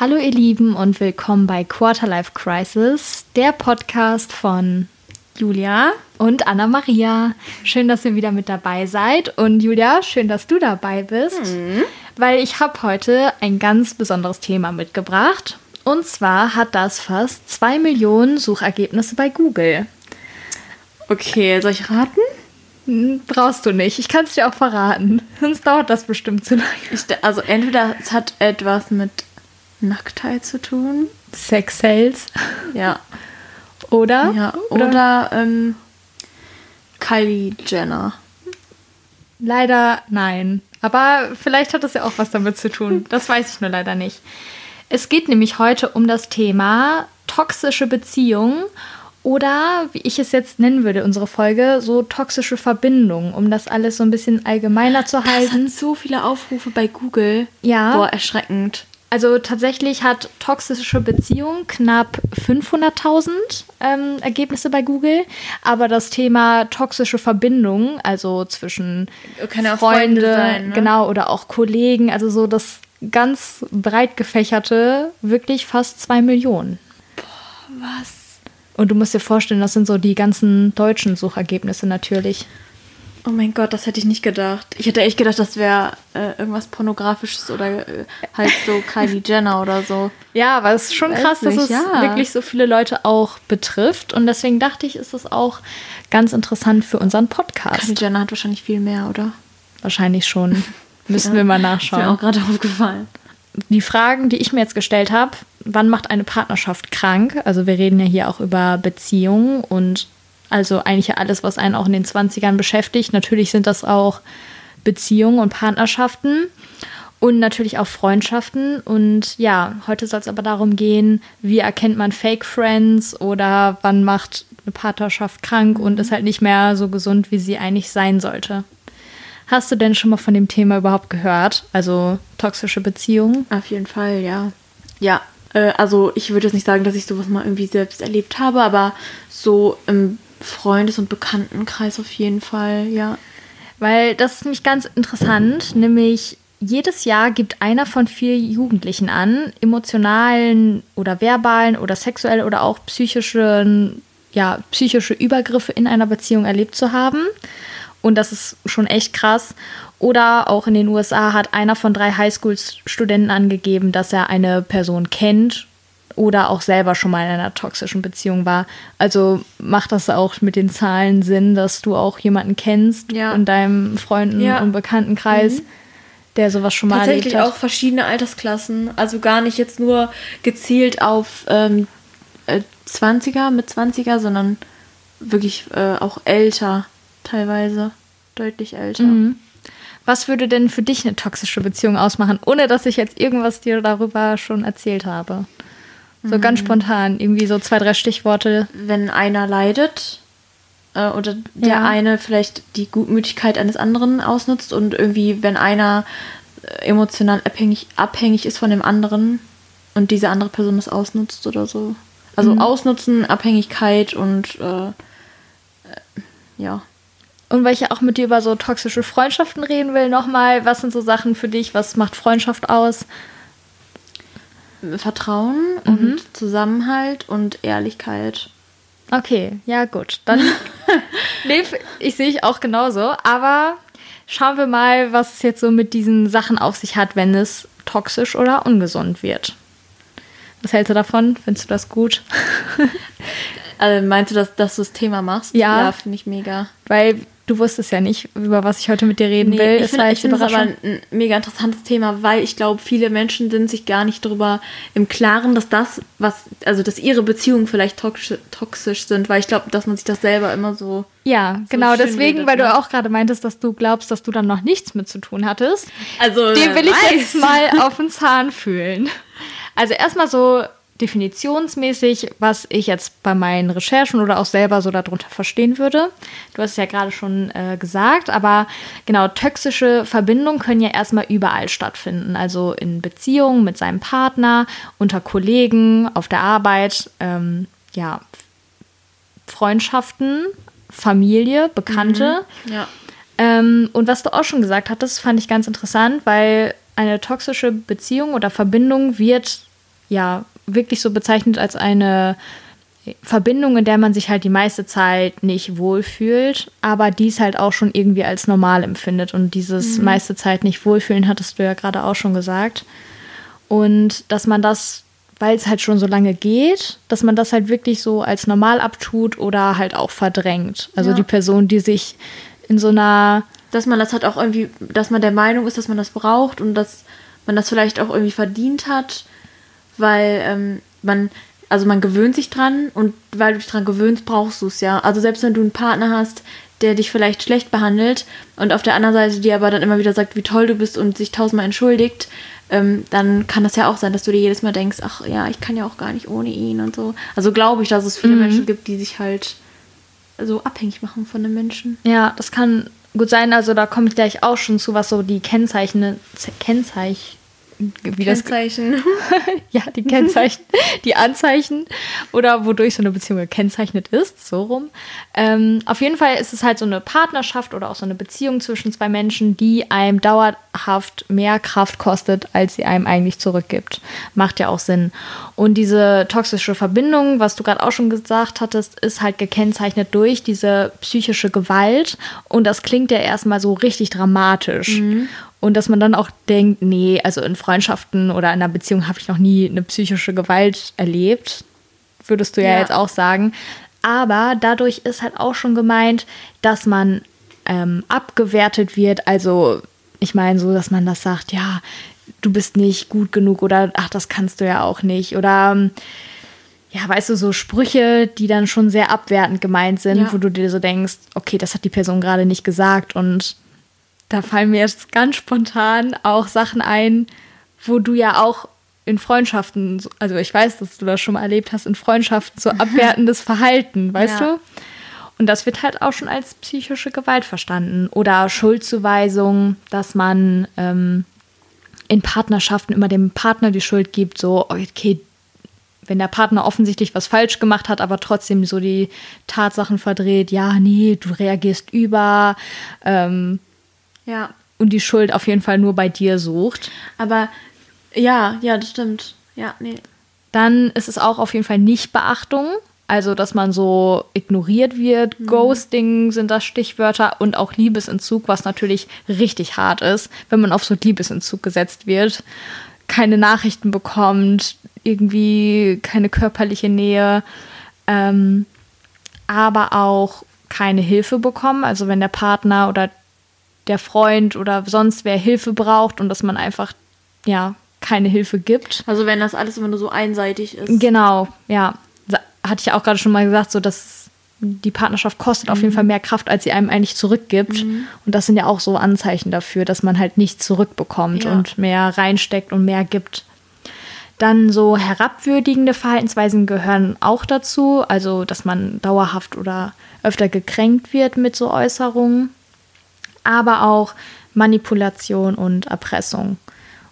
Hallo ihr Lieben und willkommen bei Quarterlife Crisis, der Podcast von Julia und Anna Maria. Schön, dass ihr wieder mit dabei seid und Julia, schön, dass du dabei bist, mhm. weil ich habe heute ein ganz besonderes Thema mitgebracht. Und zwar hat das fast zwei Millionen Suchergebnisse bei Google. Okay, soll ich raten? Hm, brauchst du nicht. Ich kann es dir auch verraten. Sonst dauert das bestimmt zu lange. Ich, also entweder es hat etwas mit Nacktheit zu tun. Sex Sales. Ja. Oder? Ja, oder, oder ähm, Kylie Jenner. Leider nein. Aber vielleicht hat das ja auch was damit zu tun. Das weiß ich nur leider nicht. Es geht nämlich heute um das Thema toxische Beziehungen oder, wie ich es jetzt nennen würde, unsere Folge, so toxische Verbindungen, um das alles so ein bisschen allgemeiner zu halten. Das hat so viele Aufrufe bei Google. Ja. Boah, erschreckend. Also tatsächlich hat toxische Beziehung knapp 500.000 ähm, Ergebnisse bei Google, aber das Thema toxische Verbindung, also zwischen Freunde, Freunde sein, ne? genau oder auch Kollegen, also so das ganz breit gefächerte, wirklich fast zwei Millionen. Boah, was? Und du musst dir vorstellen, das sind so die ganzen deutschen Suchergebnisse natürlich. Oh mein Gott, das hätte ich nicht gedacht. Ich hätte echt gedacht, das wäre äh, irgendwas Pornografisches oder äh, halt so Kylie Jenner oder so. Ja, aber es ist schon Weiß krass, nicht, dass es ja. wirklich so viele Leute auch betrifft. Und deswegen dachte ich, ist es auch ganz interessant für unseren Podcast. Kylie Jenner hat wahrscheinlich viel mehr, oder? Wahrscheinlich schon. Müssen ja, wir mal nachschauen. Ist mir auch gerade aufgefallen. Die Fragen, die ich mir jetzt gestellt habe, wann macht eine Partnerschaft krank? Also wir reden ja hier auch über Beziehungen und also eigentlich alles, was einen auch in den 20ern beschäftigt. Natürlich sind das auch Beziehungen und Partnerschaften und natürlich auch Freundschaften. Und ja, heute soll es aber darum gehen, wie erkennt man Fake Friends oder wann macht eine Partnerschaft krank und ist halt nicht mehr so gesund, wie sie eigentlich sein sollte. Hast du denn schon mal von dem Thema überhaupt gehört? Also toxische Beziehungen? Auf jeden Fall, ja. Ja, äh, also ich würde jetzt nicht sagen, dass ich sowas mal irgendwie selbst erlebt habe, aber so im Freundes- und Bekanntenkreis auf jeden Fall, ja. Weil das ist nämlich ganz interessant, nämlich jedes Jahr gibt einer von vier Jugendlichen an, emotionalen oder verbalen oder sexuell oder auch psychischen, ja, psychische Übergriffe in einer Beziehung erlebt zu haben. Und das ist schon echt krass. Oder auch in den USA hat einer von drei Highschool-Studenten angegeben, dass er eine Person kennt oder auch selber schon mal in einer toxischen Beziehung war. Also macht das auch mit den Zahlen Sinn, dass du auch jemanden kennst ja. in deinem Freunden- ja. und Bekanntenkreis, mhm. der sowas schon mal Tatsächlich auch verschiedene Altersklassen. Also gar nicht jetzt nur gezielt auf ähm, 20er, äh, mit 20er, sondern wirklich äh, auch älter teilweise. Deutlich älter. Mhm. Was würde denn für dich eine toxische Beziehung ausmachen, ohne dass ich jetzt irgendwas dir darüber schon erzählt habe? So mhm. ganz spontan, irgendwie so zwei, drei Stichworte. Wenn einer leidet äh, oder der ja. eine vielleicht die Gutmütigkeit eines anderen ausnutzt und irgendwie, wenn einer äh, emotional abhängig, abhängig ist von dem anderen und diese andere Person das ausnutzt oder so. Also mhm. Ausnutzen, Abhängigkeit und äh, äh, ja. Und weil ich ja auch mit dir über so toxische Freundschaften reden will, nochmal, was sind so Sachen für dich, was macht Freundschaft aus? Vertrauen mhm. und Zusammenhalt und Ehrlichkeit. Okay, ja gut. Dann nee, ich sehe ich auch genauso. Aber schauen wir mal, was es jetzt so mit diesen Sachen auf sich hat, wenn es toxisch oder ungesund wird. Was hältst du davon? Findest du das gut? also meinst du, dass, dass du das Thema machst? Ja. Ja, finde ich mega. Weil du wusstest ja nicht, über was ich heute mit dir reden nee, will. Ich finde find es aber ein mega interessantes Thema, weil ich glaube, viele Menschen sind sich gar nicht darüber im Klaren, dass das, was, also dass ihre Beziehungen vielleicht toxisch, toxisch sind, weil ich glaube, dass man sich das selber immer so. Ja, so genau, deswegen, redet, weil ne? du auch gerade meintest, dass du glaubst, dass du dann noch nichts mit zu tun hattest. Also, dem will weiß. ich jetzt mal auf den Zahn fühlen. Also erstmal so definitionsmäßig, was ich jetzt bei meinen Recherchen oder auch selber so darunter verstehen würde. Du hast es ja gerade schon äh, gesagt, aber genau, toxische Verbindungen können ja erstmal überall stattfinden. Also in Beziehungen mit seinem Partner, unter Kollegen, auf der Arbeit, ähm, ja, Freundschaften, Familie, Bekannte. Mhm, ja. Ähm, und was du auch schon gesagt hattest, fand ich ganz interessant, weil eine toxische Beziehung oder Verbindung wird ja wirklich so bezeichnet als eine Verbindung, in der man sich halt die meiste Zeit nicht wohlfühlt, aber dies halt auch schon irgendwie als normal empfindet. Und dieses mhm. meiste Zeit nicht wohlfühlen hattest du ja gerade auch schon gesagt. Und dass man das, weil es halt schon so lange geht, dass man das halt wirklich so als normal abtut oder halt auch verdrängt. Also ja. die Person, die sich in so einer. Dass man das halt auch irgendwie, dass man der Meinung ist, dass man das braucht und dass man das vielleicht auch irgendwie verdient hat, weil ähm, man also man gewöhnt sich dran und weil du dich dran gewöhnst, brauchst du es ja. Also selbst wenn du einen Partner hast, der dich vielleicht schlecht behandelt und auf der anderen Seite dir aber dann immer wieder sagt, wie toll du bist und sich tausendmal entschuldigt, ähm, dann kann das ja auch sein, dass du dir jedes Mal denkst, ach ja, ich kann ja auch gar nicht ohne ihn und so. Also glaube ich, dass es viele mhm. Menschen gibt, die sich halt so abhängig machen von den Menschen. Ja, das kann gut sein. Also da komme ich gleich auch schon zu, was so die Kennzeichen, Kennzeichen wie Kennzeichen. Das, ja, die Kennzeichen, die Anzeichen oder wodurch so eine Beziehung gekennzeichnet ist, so rum. Ähm, auf jeden Fall ist es halt so eine Partnerschaft oder auch so eine Beziehung zwischen zwei Menschen, die einem dauerhaft mehr Kraft kostet, als sie einem eigentlich zurückgibt. Macht ja auch Sinn. Und diese toxische Verbindung, was du gerade auch schon gesagt hattest, ist halt gekennzeichnet durch diese psychische Gewalt. Und das klingt ja erstmal so richtig dramatisch. Mhm. Und dass man dann auch denkt, nee, also in Freundschaften oder in einer Beziehung habe ich noch nie eine psychische Gewalt erlebt, würdest du ja, ja, jetzt auch sagen. Aber dadurch ist halt auch schon gemeint, dass man ähm, abgewertet wird. Also ich meine so, dass man das sagt, ja, du bist nicht gut genug oder ach, das kannst du ja auch nicht. Oder ja, weißt du, so Sprüche, die dann schon sehr abwertend gemeint sind, ja. wo du dir so denkst, okay, das hat die Person gerade nicht gesagt und da fallen mir jetzt ganz spontan auch Sachen ein, wo du ja auch in Freundschaften, also ich weiß, dass du das schon mal erlebt hast, in Freundschaften so abwertendes Verhalten, weißt ja. du? Und das wird halt auch schon als psychische Gewalt verstanden. Oder Schuldzuweisung, dass man ähm, in Partnerschaften immer dem Partner die Schuld gibt, so, okay, wenn der Partner offensichtlich was falsch gemacht hat, aber trotzdem so die Tatsachen verdreht, ja, nee, du reagierst über, ähm, ja. Und die Schuld auf jeden Fall nur bei dir sucht. Aber ja, ja, das stimmt. Ja, nee. Dann ist es auch auf jeden Fall nicht Beachtung. Also, dass man so ignoriert wird. Mhm. Ghosting sind das Stichwörter und auch Liebesentzug, was natürlich richtig hart ist, wenn man auf so Liebesentzug gesetzt wird. Keine Nachrichten bekommt, irgendwie keine körperliche Nähe, ähm, aber auch keine Hilfe bekommen. Also, wenn der Partner oder der Freund oder sonst wer Hilfe braucht und dass man einfach, ja, keine Hilfe gibt. Also wenn das alles immer nur so einseitig ist. Genau, ja. Hatte ich auch gerade schon mal gesagt, so dass die Partnerschaft kostet mhm. auf jeden mhm. Fall mehr Kraft, als sie einem eigentlich zurückgibt. Mhm. Und das sind ja auch so Anzeichen dafür, dass man halt nichts zurückbekommt ja. und mehr reinsteckt und mehr gibt. Dann so herabwürdigende Verhaltensweisen gehören auch dazu, also dass man dauerhaft oder öfter gekränkt wird mit so Äußerungen aber auch Manipulation und Erpressung.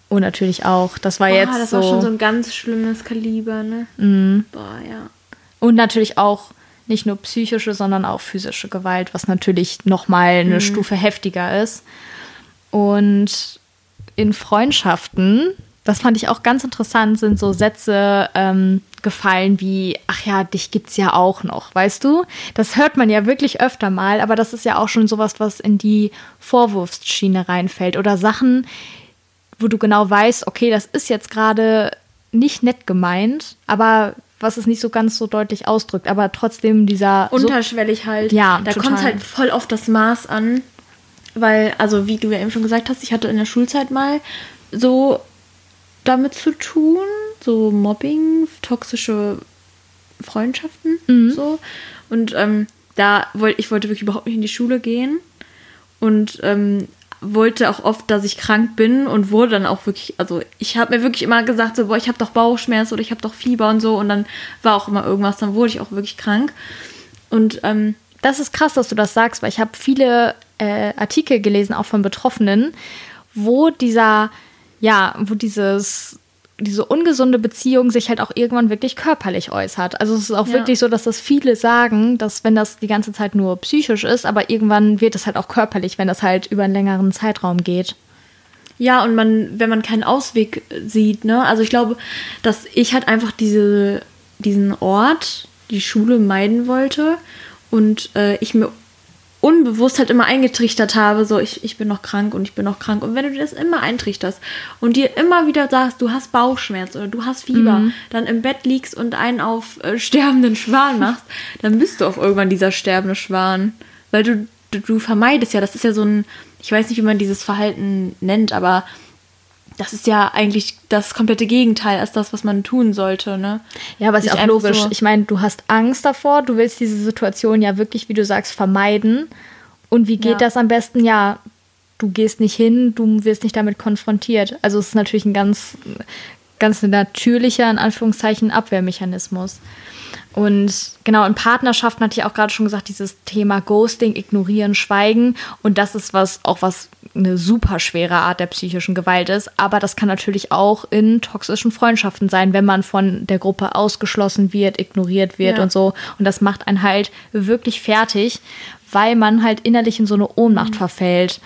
Und natürlich auch, das war Boah, jetzt das so. Das war schon so ein ganz schlimmes Kaliber, ne? Mhm. Boah, ja. Und natürlich auch nicht nur psychische, sondern auch physische Gewalt, was natürlich nochmal eine mhm. Stufe heftiger ist. Und in Freundschaften das fand ich auch ganz interessant, sind so Sätze ähm, gefallen wie, ach ja, dich gibt's ja auch noch, weißt du? Das hört man ja wirklich öfter mal, aber das ist ja auch schon sowas, was in die Vorwurfsschiene reinfällt. Oder Sachen, wo du genau weißt, okay, das ist jetzt gerade nicht nett gemeint, aber was es nicht so ganz so deutlich ausdrückt, aber trotzdem dieser. Unterschwellig halt. Ja, da kommt halt voll auf das Maß an. Weil, also wie du ja eben schon gesagt hast, ich hatte in der Schulzeit mal so damit zu tun, so Mobbing, toxische Freundschaften, mhm. so. Und ähm, da wollte ich wollte wirklich überhaupt nicht in die Schule gehen und ähm, wollte auch oft, dass ich krank bin und wurde dann auch wirklich, also ich habe mir wirklich immer gesagt, so, boah, ich habe doch Bauchschmerz oder ich habe doch Fieber und so und dann war auch immer irgendwas, dann wurde ich auch wirklich krank. Und ähm, das ist krass, dass du das sagst, weil ich habe viele äh, Artikel gelesen, auch von Betroffenen, wo dieser ja, wo dieses diese ungesunde Beziehung sich halt auch irgendwann wirklich körperlich äußert. Also es ist auch ja. wirklich so, dass das viele sagen, dass wenn das die ganze Zeit nur psychisch ist, aber irgendwann wird es halt auch körperlich, wenn das halt über einen längeren Zeitraum geht. Ja, und man, wenn man keinen Ausweg sieht, ne? Also ich glaube, dass ich halt einfach diese, diesen Ort, die Schule meiden wollte und äh, ich mir unbewusst halt immer eingetrichtert habe, so ich, ich bin noch krank und ich bin noch krank. Und wenn du dir das immer eintrichterst und dir immer wieder sagst, du hast Bauchschmerz oder du hast Fieber, mhm. dann im Bett liegst und einen auf äh, sterbenden Schwan machst, dann bist du auch irgendwann dieser sterbende Schwan. Weil du, du, du vermeidest ja, das ist ja so ein, ich weiß nicht, wie man dieses Verhalten nennt, aber das ist ja eigentlich das komplette Gegenteil als das, was man tun sollte, ne? Ja, aber es ist auch logisch. So ich meine, du hast Angst davor, du willst diese Situation ja wirklich, wie du sagst, vermeiden. Und wie geht ja. das am besten? Ja, du gehst nicht hin, du wirst nicht damit konfrontiert. Also es ist natürlich ein ganz, ganz natürlicher, in Anführungszeichen, Abwehrmechanismus. Und genau, in Partnerschaften hatte ich auch gerade schon gesagt, dieses Thema Ghosting, ignorieren, schweigen. Und das ist was, auch was eine super schwere Art der psychischen Gewalt ist. Aber das kann natürlich auch in toxischen Freundschaften sein, wenn man von der Gruppe ausgeschlossen wird, ignoriert wird ja. und so. Und das macht einen halt wirklich fertig weil man halt innerlich in so eine Ohnmacht mhm. verfällt.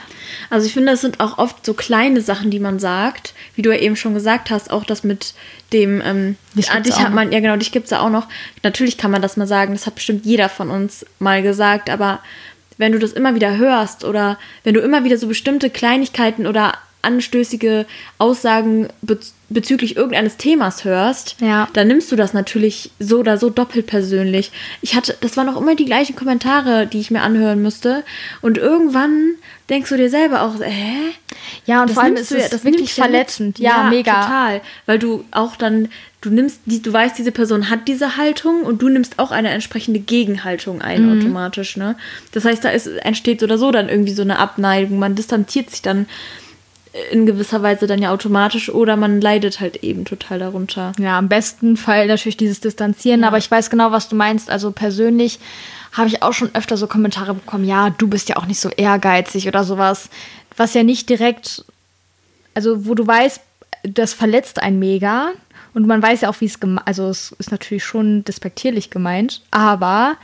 Also ich finde, das sind auch oft so kleine Sachen, die man sagt, wie du ja eben schon gesagt hast, auch das mit dem, ähm, dich, ah, dich hat man, ja genau, dich gibt es ja auch noch. Natürlich kann man das mal sagen, das hat bestimmt jeder von uns mal gesagt, aber wenn du das immer wieder hörst oder wenn du immer wieder so bestimmte Kleinigkeiten oder anstößige Aussagen bezüglich bezüglich irgendeines Themas hörst, ja. dann nimmst du das natürlich so oder so doppelt persönlich. Ich hatte, das waren auch immer die gleichen Kommentare, die ich mir anhören müsste. Und irgendwann denkst du dir selber auch, hä? Ja, und das vor allem ist es das wirklich verletzend. Ja, ja, mega. Total. Weil du auch dann, du nimmst, die, du weißt, diese Person hat diese Haltung und du nimmst auch eine entsprechende Gegenhaltung ein mhm. automatisch, ne? Das heißt, da ist, entsteht so oder so dann irgendwie so eine Abneigung. Man distanziert sich dann in gewisser Weise dann ja automatisch oder man leidet halt eben total darunter. Ja, am besten Fall natürlich dieses Distanzieren, ja. aber ich weiß genau, was du meinst. Also persönlich habe ich auch schon öfter so Kommentare bekommen, ja, du bist ja auch nicht so ehrgeizig oder sowas, was ja nicht direkt, also wo du weißt, das verletzt einen mega und man weiß ja auch, wie es gemeint, also es ist natürlich schon despektierlich gemeint, aber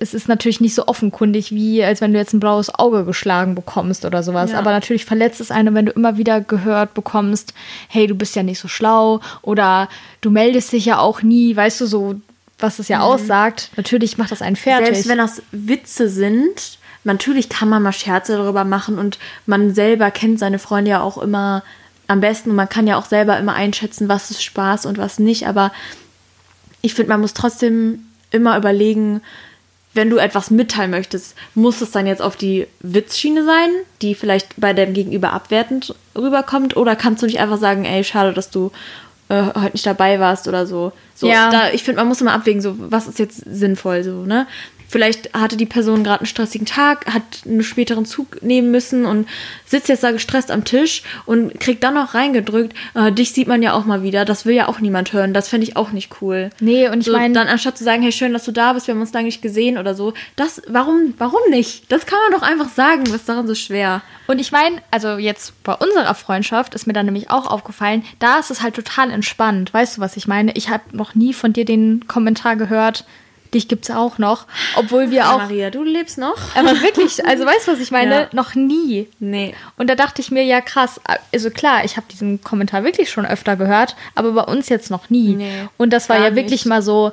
es ist natürlich nicht so offenkundig, wie als wenn du jetzt ein blaues Auge geschlagen bekommst oder sowas. Ja. Aber natürlich verletzt es einen, wenn du immer wieder gehört bekommst, hey, du bist ja nicht so schlau oder du meldest dich ja auch nie, weißt du, so, was es ja mhm. aussagt. Natürlich macht das einen fertig. Selbst wenn das Witze sind, natürlich kann man mal Scherze darüber machen und man selber kennt seine Freunde ja auch immer am besten und man kann ja auch selber immer einschätzen, was ist Spaß und was nicht. Aber ich finde, man muss trotzdem immer überlegen, wenn du etwas mitteilen möchtest, muss es dann jetzt auf die Witzschiene sein, die vielleicht bei deinem Gegenüber abwertend rüberkommt? Oder kannst du nicht einfach sagen, ey, schade, dass du äh, heute nicht dabei warst oder so? so ja. Da, ich finde, man muss immer abwägen, so, was ist jetzt sinnvoll, so, ne? Vielleicht hatte die Person gerade einen stressigen Tag, hat einen späteren Zug nehmen müssen und sitzt jetzt da gestresst am Tisch und kriegt dann noch reingedrückt. Äh, dich sieht man ja auch mal wieder. Das will ja auch niemand hören. Das fände ich auch nicht cool. Nee, und ich so, meine. Dann anstatt zu sagen, hey, schön, dass du da bist, wir haben uns lange nicht gesehen oder so. Das, warum, warum nicht? Das kann man doch einfach sagen. Was ist daran so schwer? Und ich meine, also jetzt bei unserer Freundschaft ist mir dann nämlich auch aufgefallen, da ist es halt total entspannt. Weißt du, was ich meine? Ich habe noch nie von dir den Kommentar gehört, dich gibt es auch noch. Obwohl wir auch. Maria, du lebst noch. Aber wirklich, also weißt du, was ich meine? Ja. Noch nie. Nee. Und da dachte ich mir, ja krass, also klar, ich habe diesen Kommentar wirklich schon öfter gehört, aber bei uns jetzt noch nie. Nee, und das war ja wirklich nicht. mal so,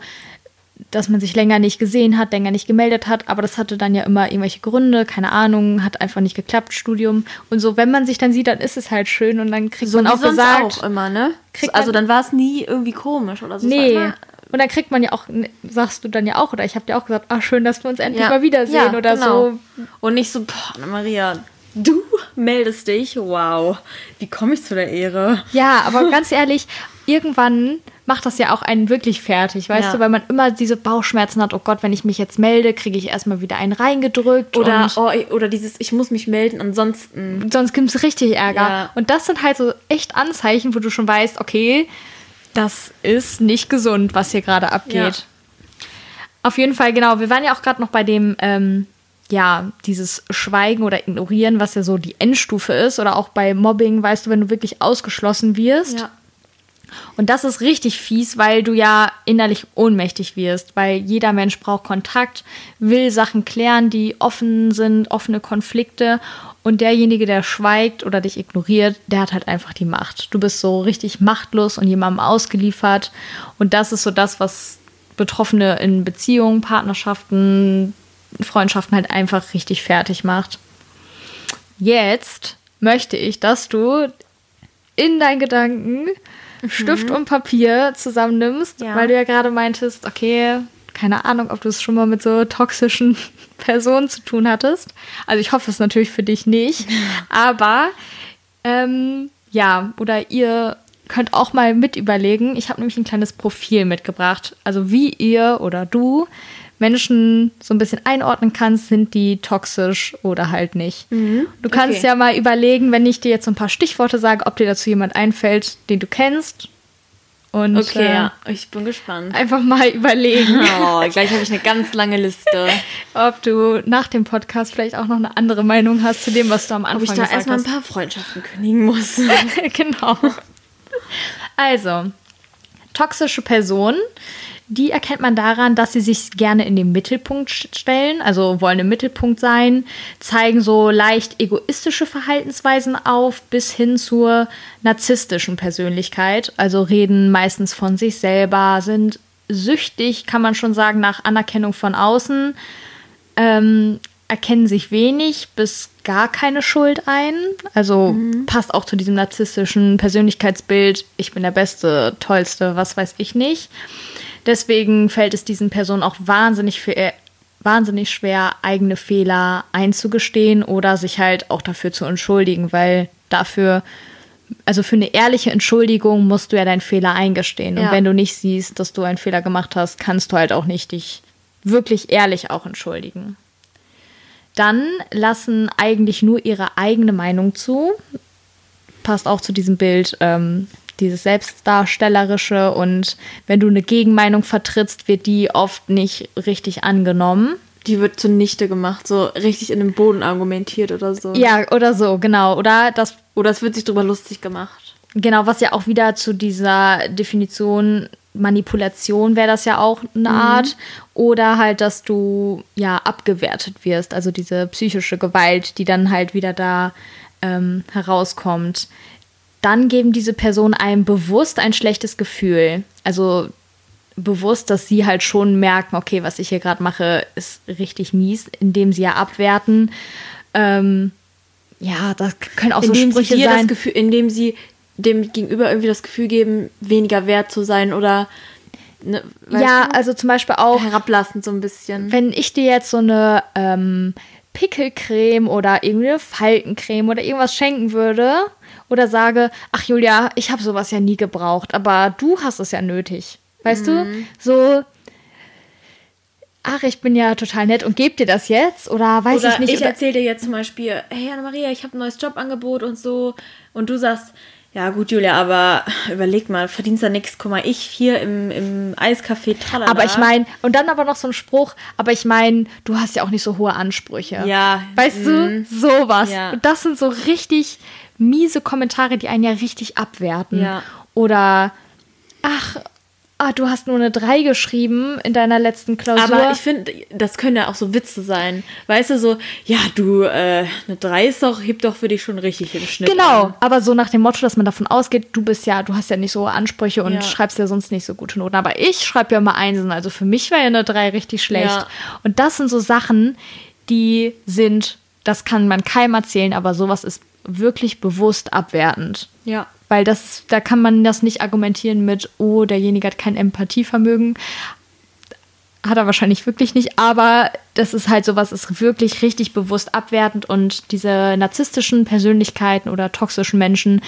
dass man sich länger nicht gesehen hat, länger nicht gemeldet hat, aber das hatte dann ja immer irgendwelche Gründe, keine Ahnung, hat einfach nicht geklappt, Studium. Und so, wenn man sich dann sieht, dann ist es halt schön und dann kriegt so man auch gesagt. auch immer, ne? also dann war es nie irgendwie komisch oder so. Nee. Und dann kriegt man ja auch, sagst du dann ja auch, oder ich habe dir auch gesagt, ach schön, dass wir uns endlich ja. mal wiedersehen ja, oder genau. so. Und nicht so, boah, Maria, du meldest dich, wow, wie komme ich zu der Ehre? Ja, aber ganz ehrlich, irgendwann macht das ja auch einen wirklich fertig, weißt ja. du, weil man immer diese Bauchschmerzen hat, oh Gott, wenn ich mich jetzt melde, kriege ich erstmal wieder einen reingedrückt. Oder, oh, oder dieses, ich muss mich melden, ansonsten. Sonst gibt es richtig Ärger. Ja. Und das sind halt so echt Anzeichen, wo du schon weißt, okay, das ist nicht gesund, was hier gerade abgeht. Ja. Auf jeden Fall, genau. Wir waren ja auch gerade noch bei dem, ähm, ja, dieses Schweigen oder Ignorieren, was ja so die Endstufe ist. Oder auch bei Mobbing, weißt du, wenn du wirklich ausgeschlossen wirst. Ja. Und das ist richtig fies, weil du ja innerlich ohnmächtig wirst, weil jeder Mensch braucht Kontakt, will Sachen klären, die offen sind, offene Konflikte. Und derjenige, der schweigt oder dich ignoriert, der hat halt einfach die Macht. Du bist so richtig machtlos und jemandem ausgeliefert. Und das ist so das, was Betroffene in Beziehungen, Partnerschaften, Freundschaften halt einfach richtig fertig macht. Jetzt möchte ich, dass du in deinen Gedanken mhm. Stift und Papier zusammennimmst, ja. weil du ja gerade meintest, okay, keine Ahnung, ob du es schon mal mit so toxischen Personen zu tun hattest. Also ich hoffe es natürlich für dich nicht. Aber ähm, ja, oder ihr könnt auch mal mit überlegen. Ich habe nämlich ein kleines Profil mitgebracht. Also wie ihr oder du Menschen so ein bisschen einordnen kannst, sind die toxisch oder halt nicht. Mhm. Du kannst okay. ja mal überlegen, wenn ich dir jetzt so ein paar Stichworte sage, ob dir dazu jemand einfällt, den du kennst. Und, okay, äh, ja, ich bin gespannt. Einfach mal überlegen. Oh, gleich habe ich eine ganz lange Liste. ob du nach dem Podcast vielleicht auch noch eine andere Meinung hast zu dem, was du am Anfang gesagt hast. Ob ich da erstmal ein paar Freundschaften kündigen muss. genau. Also, toxische Personen die erkennt man daran, dass sie sich gerne in den Mittelpunkt stellen, also wollen im Mittelpunkt sein, zeigen so leicht egoistische Verhaltensweisen auf bis hin zur narzisstischen Persönlichkeit, also reden meistens von sich selber, sind süchtig, kann man schon sagen, nach Anerkennung von außen, ähm, erkennen sich wenig bis gar keine Schuld ein. Also mhm. passt auch zu diesem narzisstischen Persönlichkeitsbild, ich bin der Beste, Tollste, was weiß ich nicht. Deswegen fällt es diesen Personen auch wahnsinnig, für, äh, wahnsinnig schwer, eigene Fehler einzugestehen oder sich halt auch dafür zu entschuldigen, weil dafür, also für eine ehrliche Entschuldigung musst du ja deinen Fehler eingestehen. Ja. Und wenn du nicht siehst, dass du einen Fehler gemacht hast, kannst du halt auch nicht dich wirklich ehrlich auch entschuldigen. Dann lassen eigentlich nur ihre eigene Meinung zu. Passt auch zu diesem Bild. Ähm, dieses Selbstdarstellerische und wenn du eine Gegenmeinung vertrittst, wird die oft nicht richtig angenommen. Die wird zunichte gemacht, so richtig in den Boden argumentiert oder so. Ja, oder so, genau. Oder das. Oder es wird sich drüber lustig gemacht. Genau, was ja auch wieder zu dieser Definition Manipulation wäre das ja auch eine mhm. Art. Oder halt, dass du ja abgewertet wirst. Also diese psychische Gewalt, die dann halt wieder da ähm, herauskommt dann geben diese Personen einem bewusst ein schlechtes Gefühl. Also bewusst, dass sie halt schon merken, okay, was ich hier gerade mache, ist richtig mies, indem sie ja abwerten. Ähm, ja, das können auch indem so Sprüche sein. Gefühl, indem sie dem Gegenüber irgendwie das Gefühl geben, weniger wert zu sein oder ne, ja, du? also zum Beispiel auch herablassend so ein bisschen. Wenn ich dir jetzt so eine ähm, Pickelcreme oder irgendwie eine Faltencreme oder irgendwas schenken würde, oder sage, ach Julia, ich habe sowas ja nie gebraucht, aber du hast es ja nötig. Weißt mhm. du? So, ach, ich bin ja total nett und gebe dir das jetzt oder weiß oder ich nicht. Ich erzähle dir jetzt zum Beispiel, hey Anna-Maria, ich habe ein neues Jobangebot und so und du sagst, ja gut, Julia, aber überleg mal, verdienst da nichts, guck mal, ich hier im, im Eiscafé, tralala. Aber ich meine, und dann aber noch so ein Spruch, aber ich meine, du hast ja auch nicht so hohe Ansprüche. Ja. Weißt mh. du, mhm. sowas. Ja. Und das sind so richtig miese Kommentare, die einen ja richtig abwerten. Ja. Oder, ach, ah, du hast nur eine 3 geschrieben in deiner letzten Klausur. Aber ich finde, das können ja auch so Witze sein. Weißt du, so, ja, du, äh, eine 3 ist doch, hebt doch für dich schon richtig den Schnitt. Genau, an. aber so nach dem Motto, dass man davon ausgeht, du bist ja, du hast ja nicht so Ansprüche und ja. schreibst ja sonst nicht so gute Noten. Aber ich schreibe ja immer Einsen, also für mich wäre ja eine 3 richtig schlecht. Ja. Und das sind so Sachen, die sind, das kann man keinem erzählen, aber sowas ist wirklich bewusst abwertend. Ja. Weil das, da kann man das nicht argumentieren mit, oh, derjenige hat kein Empathievermögen. Hat er wahrscheinlich wirklich nicht, aber das ist halt sowas, ist wirklich richtig bewusst abwertend und diese narzisstischen Persönlichkeiten oder toxischen Menschen,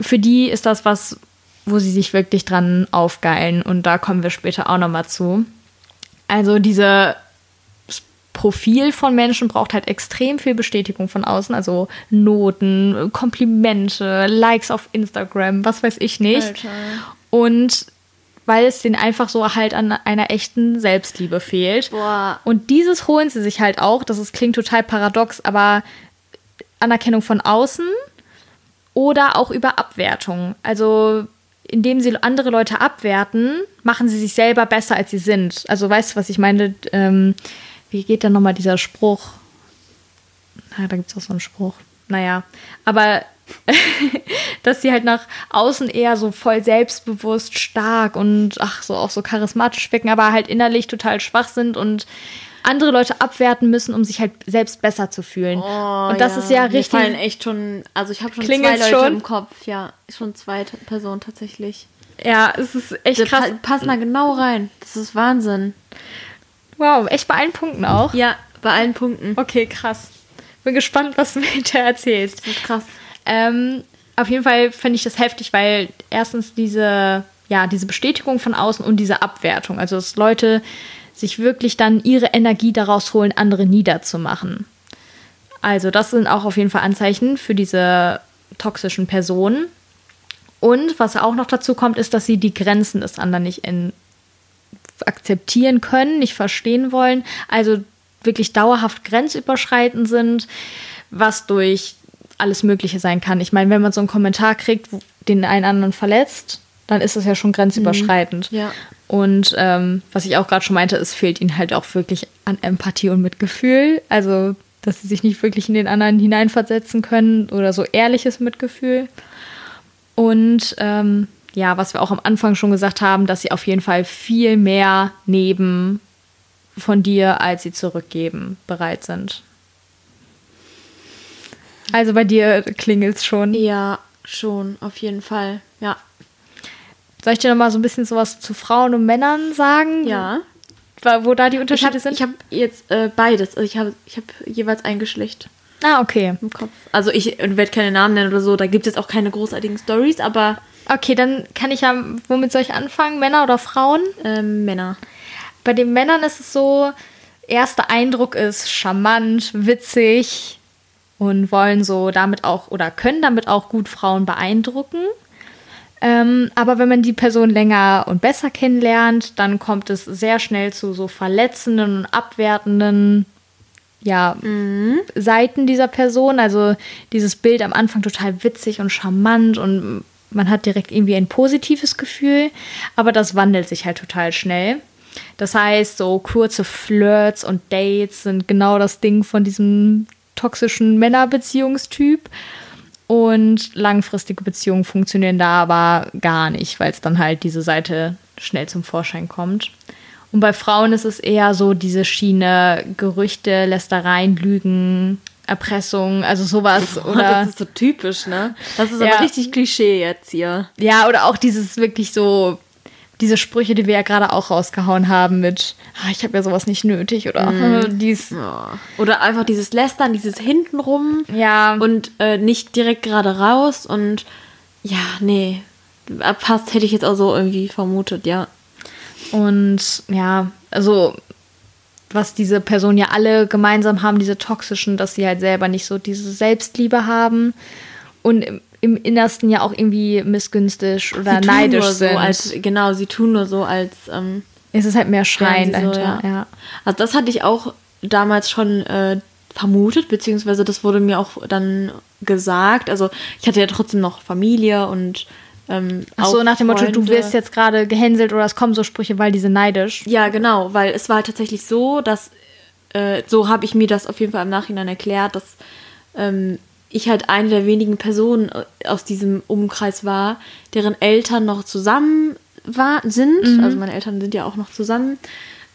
für die ist das was, wo sie sich wirklich dran aufgeilen und da kommen wir später auch nochmal zu. Also diese Profil von Menschen braucht halt extrem viel Bestätigung von außen, also Noten, Komplimente, Likes auf Instagram, was weiß ich nicht. Alter. Und weil es denen einfach so halt an einer echten Selbstliebe fehlt. Boah. Und dieses holen sie sich halt auch, das ist, klingt total paradox, aber Anerkennung von außen oder auch über Abwertung. Also indem sie andere Leute abwerten, machen sie sich selber besser, als sie sind. Also weißt du, was ich meine? Ähm, wie geht denn nochmal dieser Spruch? na, da gibt es auch so einen Spruch. Naja, aber dass sie halt nach außen eher so voll selbstbewusst, stark und ach so auch so charismatisch wirken, aber halt innerlich total schwach sind und andere Leute abwerten müssen, um sich halt selbst besser zu fühlen. Oh, und das ja. ist ja Mir richtig. fallen echt schon, also ich habe schon zwei Leute schon? im Kopf, ja, schon zwei Personen tatsächlich. Ja, es ist echt Die krass. pa passen da genau rein. Das ist Wahnsinn. Wow, echt bei allen Punkten auch. Ja, bei allen Punkten. Okay, krass. Bin gespannt, was du mir da erzählst. Das ist krass. Ähm, auf jeden Fall finde ich das heftig, weil erstens diese, ja, diese Bestätigung von außen und diese Abwertung, also dass Leute sich wirklich dann ihre Energie daraus holen, andere niederzumachen. Also das sind auch auf jeden Fall Anzeichen für diese toxischen Personen. Und was auch noch dazu kommt, ist, dass sie die Grenzen des anderen nicht in, akzeptieren können, nicht verstehen wollen. Also wirklich dauerhaft grenzüberschreitend sind, was durch alles Mögliche sein kann. Ich meine, wenn man so einen Kommentar kriegt, den einen anderen verletzt, dann ist das ja schon grenzüberschreitend. Ja. Und ähm, was ich auch gerade schon meinte, es fehlt ihnen halt auch wirklich an Empathie und Mitgefühl. Also, dass sie sich nicht wirklich in den anderen hineinversetzen können oder so ehrliches Mitgefühl. Und ähm, ja, was wir auch am Anfang schon gesagt haben, dass sie auf jeden Fall viel mehr nehmen von dir, als sie zurückgeben, bereit sind. Also bei dir klingelt es schon. Ja, schon, auf jeden Fall. Ja. Soll ich dir noch mal so ein bisschen sowas zu Frauen und Männern sagen? Ja. Wo, wo da die Ich Unterschiede habe sind? ich hab jetzt äh, beides. Also ich habe ich hab jeweils ein Geschlecht ah, okay. im Kopf. Also ich werde keine Namen nennen oder so. Da gibt es auch keine großartigen Stories, aber Okay, dann kann ich ja, womit soll ich anfangen? Männer oder Frauen? ähm, Männer. Bei den Männern ist es so, erster Eindruck ist charmant, witzig und wollen so damit auch oder können damit auch gut Frauen beeindrucken. Ähm, aber wenn man die Person länger und besser kennenlernt, dann kommt es sehr schnell zu so verletzenden und abwertenden ja, Seiten dieser Person. Also dieses Bild am Anfang total witzig und charmant und man hat direkt irgendwie ein positives Gefühl, aber das wandelt sich halt total schnell. Das heißt, so kurze Flirts und Dates sind genau das Ding von diesem toxischen Männerbeziehungstyp. Und langfristige Beziehungen funktionieren da aber gar nicht, weil es dann halt diese Seite schnell zum Vorschein kommt. Und bei Frauen ist es eher so diese Schiene Gerüchte, Lästereien, Lügen, Erpressung, also sowas oder das ist so typisch, ne? Das ist Ja. aber richtig Klischee jetzt hier. ja oder auch dieses wirklich so diese Sprüche, die wir ja gerade auch rausgehauen haben mit ah, ich habe ja sowas nicht nötig oder äh, dies Ja. Oder einfach dieses Lästern, dieses hintenrum ja und äh, nicht direkt gerade raus und ja, nee. Passt, hätte ich jetzt auch so irgendwie vermutet, ja. Und ja, also was diese Personen ja alle gemeinsam haben, diese toxischen, dass sie halt selber nicht so diese Selbstliebe haben und im, im Innersten ja auch irgendwie missgünstig oder Sie neidisch nur so, sind. als, genau, sie tun nur so, als ähm, es ist halt mehr Schreien sie so, dahinter. ja. Also das hatte ich auch damals schon äh, vermutet, beziehungsweise das wurde mir auch dann gesagt. Also ich hatte ja trotzdem noch Familie und ähm, Ach so, nach dem Motto, du wirst jetzt gerade gehänselt oder es kommen so Sprüche, weil die sind neidisch. Ja, genau, weil es war halt tatsächlich so, dass, äh, so habe ich mir das auf jeden Fall im Nachhinein erklärt, dass ähm, ich halt eine der wenigen Personen äh, aus diesem Umkreis war, deren Eltern noch zusammen war, sind. Also meine Eltern sind ja auch noch zusammen.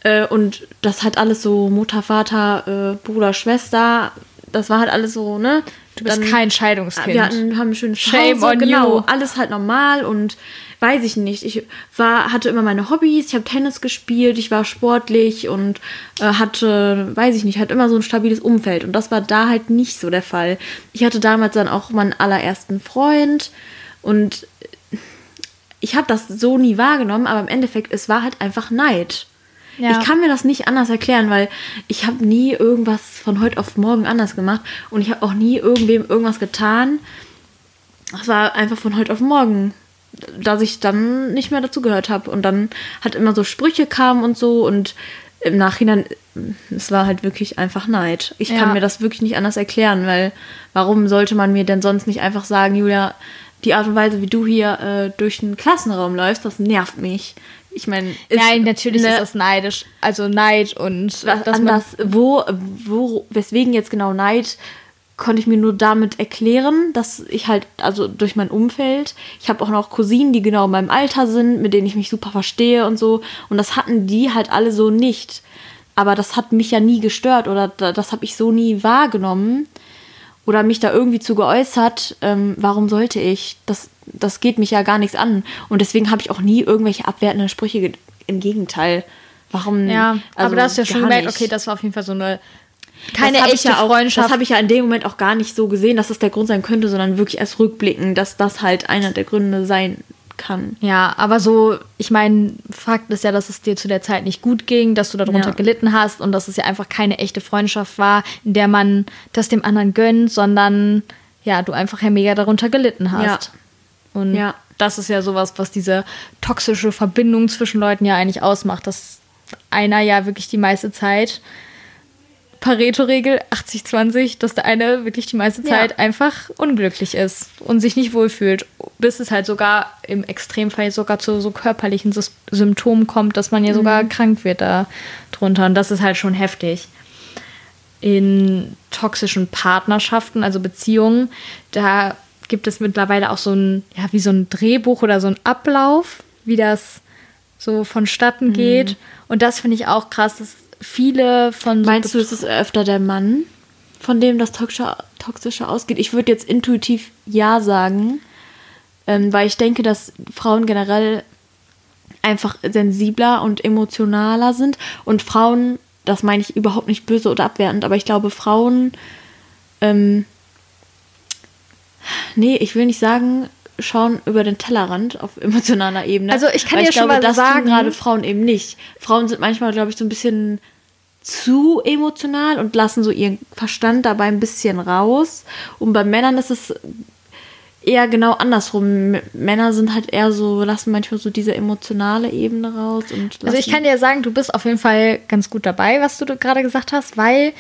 Äh, und das hat alles so Mutter, Vater, äh, Bruder, Schwester. Das war halt alles so, ne? Du bist Dann- kein Scheidungskind. wir hatten, haben ein schönes Shame Zuhause, on genau, you. alles halt normal und weiß ich nicht. Ich war, hatte immer meine Hobbys, ich habe Tennis gespielt, ich war sportlich und äh, hatte, weiß ich nicht, hatte immer so ein stabiles Umfeld und das war da halt nicht so der Fall. Ich hatte damals dann auch meinen allerersten Freund und ich habe das so nie wahrgenommen, aber im Endeffekt, es war halt einfach Neid. Ja. Ich kann mir das nicht anders erklären, weil ich habe nie irgendwas von heute auf morgen anders gemacht und ich habe auch nie irgendwem irgendwas getan. Das war einfach von heute auf morgen, dass ich dann nicht mehr dazugehört habe und dann hat immer so Sprüche kamen und so und im Nachhinein, es war halt wirklich einfach Neid. Ich Ja. kann mir das wirklich nicht anders erklären, weil warum sollte man mir denn sonst nicht einfach sagen, Julia, die Art und Weise, wie du hier äh, durch den Klassenraum läufst, das nervt mich. Ich meine, nein, natürlich ne, ist das neidisch, also Neid und was, das, wo, wo, weswegen jetzt genau Neid, konnte ich mir nur damit erklären, dass ich halt, also durch mein Umfeld, ich habe auch noch Cousinen, die genau in meinem Alter sind, mit denen ich mich super verstehe und so, und das hatten die halt alle so nicht. Aber das hat mich ja nie gestört oder das habe ich so nie wahrgenommen oder mich da irgendwie zu geäußert, ähm, warum sollte ich? Das, das geht mich ja gar nichts an. Und deswegen habe ich auch nie irgendwelche abwertenden Sprüche. Im Gegenteil. Warum? Ja, also aber da hast du ja schon gemerkt, okay, das war auf jeden Fall so eine keine echte ja auch, Freundschaft. Das habe ich ja in dem Moment auch gar nicht so gesehen, dass das der Grund sein könnte, sondern wirklich erst rückblicken, dass das halt einer der Gründe sein kann. Ja, aber so, ich meine, Fakt ist ja, dass es dir zu der Zeit nicht gut ging, dass du darunter ja. gelitten hast und dass es ja einfach keine echte Freundschaft war, in der man das dem anderen gönnt, sondern ja, du einfach ja mega darunter gelitten hast. Ja. Und ja. das ist ja sowas, was diese toxische Verbindung zwischen Leuten ja eigentlich ausmacht, dass einer ja wirklich die meiste Zeit Pareto-Regel 80-20, dass der eine wirklich die meiste Zeit ja. einfach unglücklich ist und sich nicht wohlfühlt, bis es halt sogar im Extremfall sogar zu so körperlichen Symptomen kommt, dass man ja sogar mhm. krank wird darunter. Und das ist halt schon heftig. In toxischen Partnerschaften, also Beziehungen, da gibt es mittlerweile auch so ein, ja, wie so ein Drehbuch oder so ein Ablauf, wie das so vonstatten geht. Mhm. Und das finde ich auch krass, dass viele von. So Meinst du, es ist öfter der Mann, von dem das Toxische, Toxische ausgeht? Ich würde jetzt intuitiv ja sagen, ähm, weil ich denke, dass Frauen generell einfach sensibler und emotionaler sind und Frauen, das meine ich überhaupt nicht böse oder abwertend, aber ich glaube, Frauen. Ähm, nee, ich will nicht sagen, schauen über den Tellerrand auf emotionaler Ebene. Also ich kann dir schon glaube, mal das sagen, gerade Frauen eben nicht. Frauen sind manchmal, glaube ich, so ein bisschen zu emotional und lassen so ihren Verstand dabei ein bisschen raus. Und bei Männern ist es eher genau andersrum. Männer sind halt eher so, lassen manchmal so diese emotionale Ebene raus. Also ich kann dir sagen, du bist auf jeden Fall ganz gut dabei, was du gerade gesagt hast, weil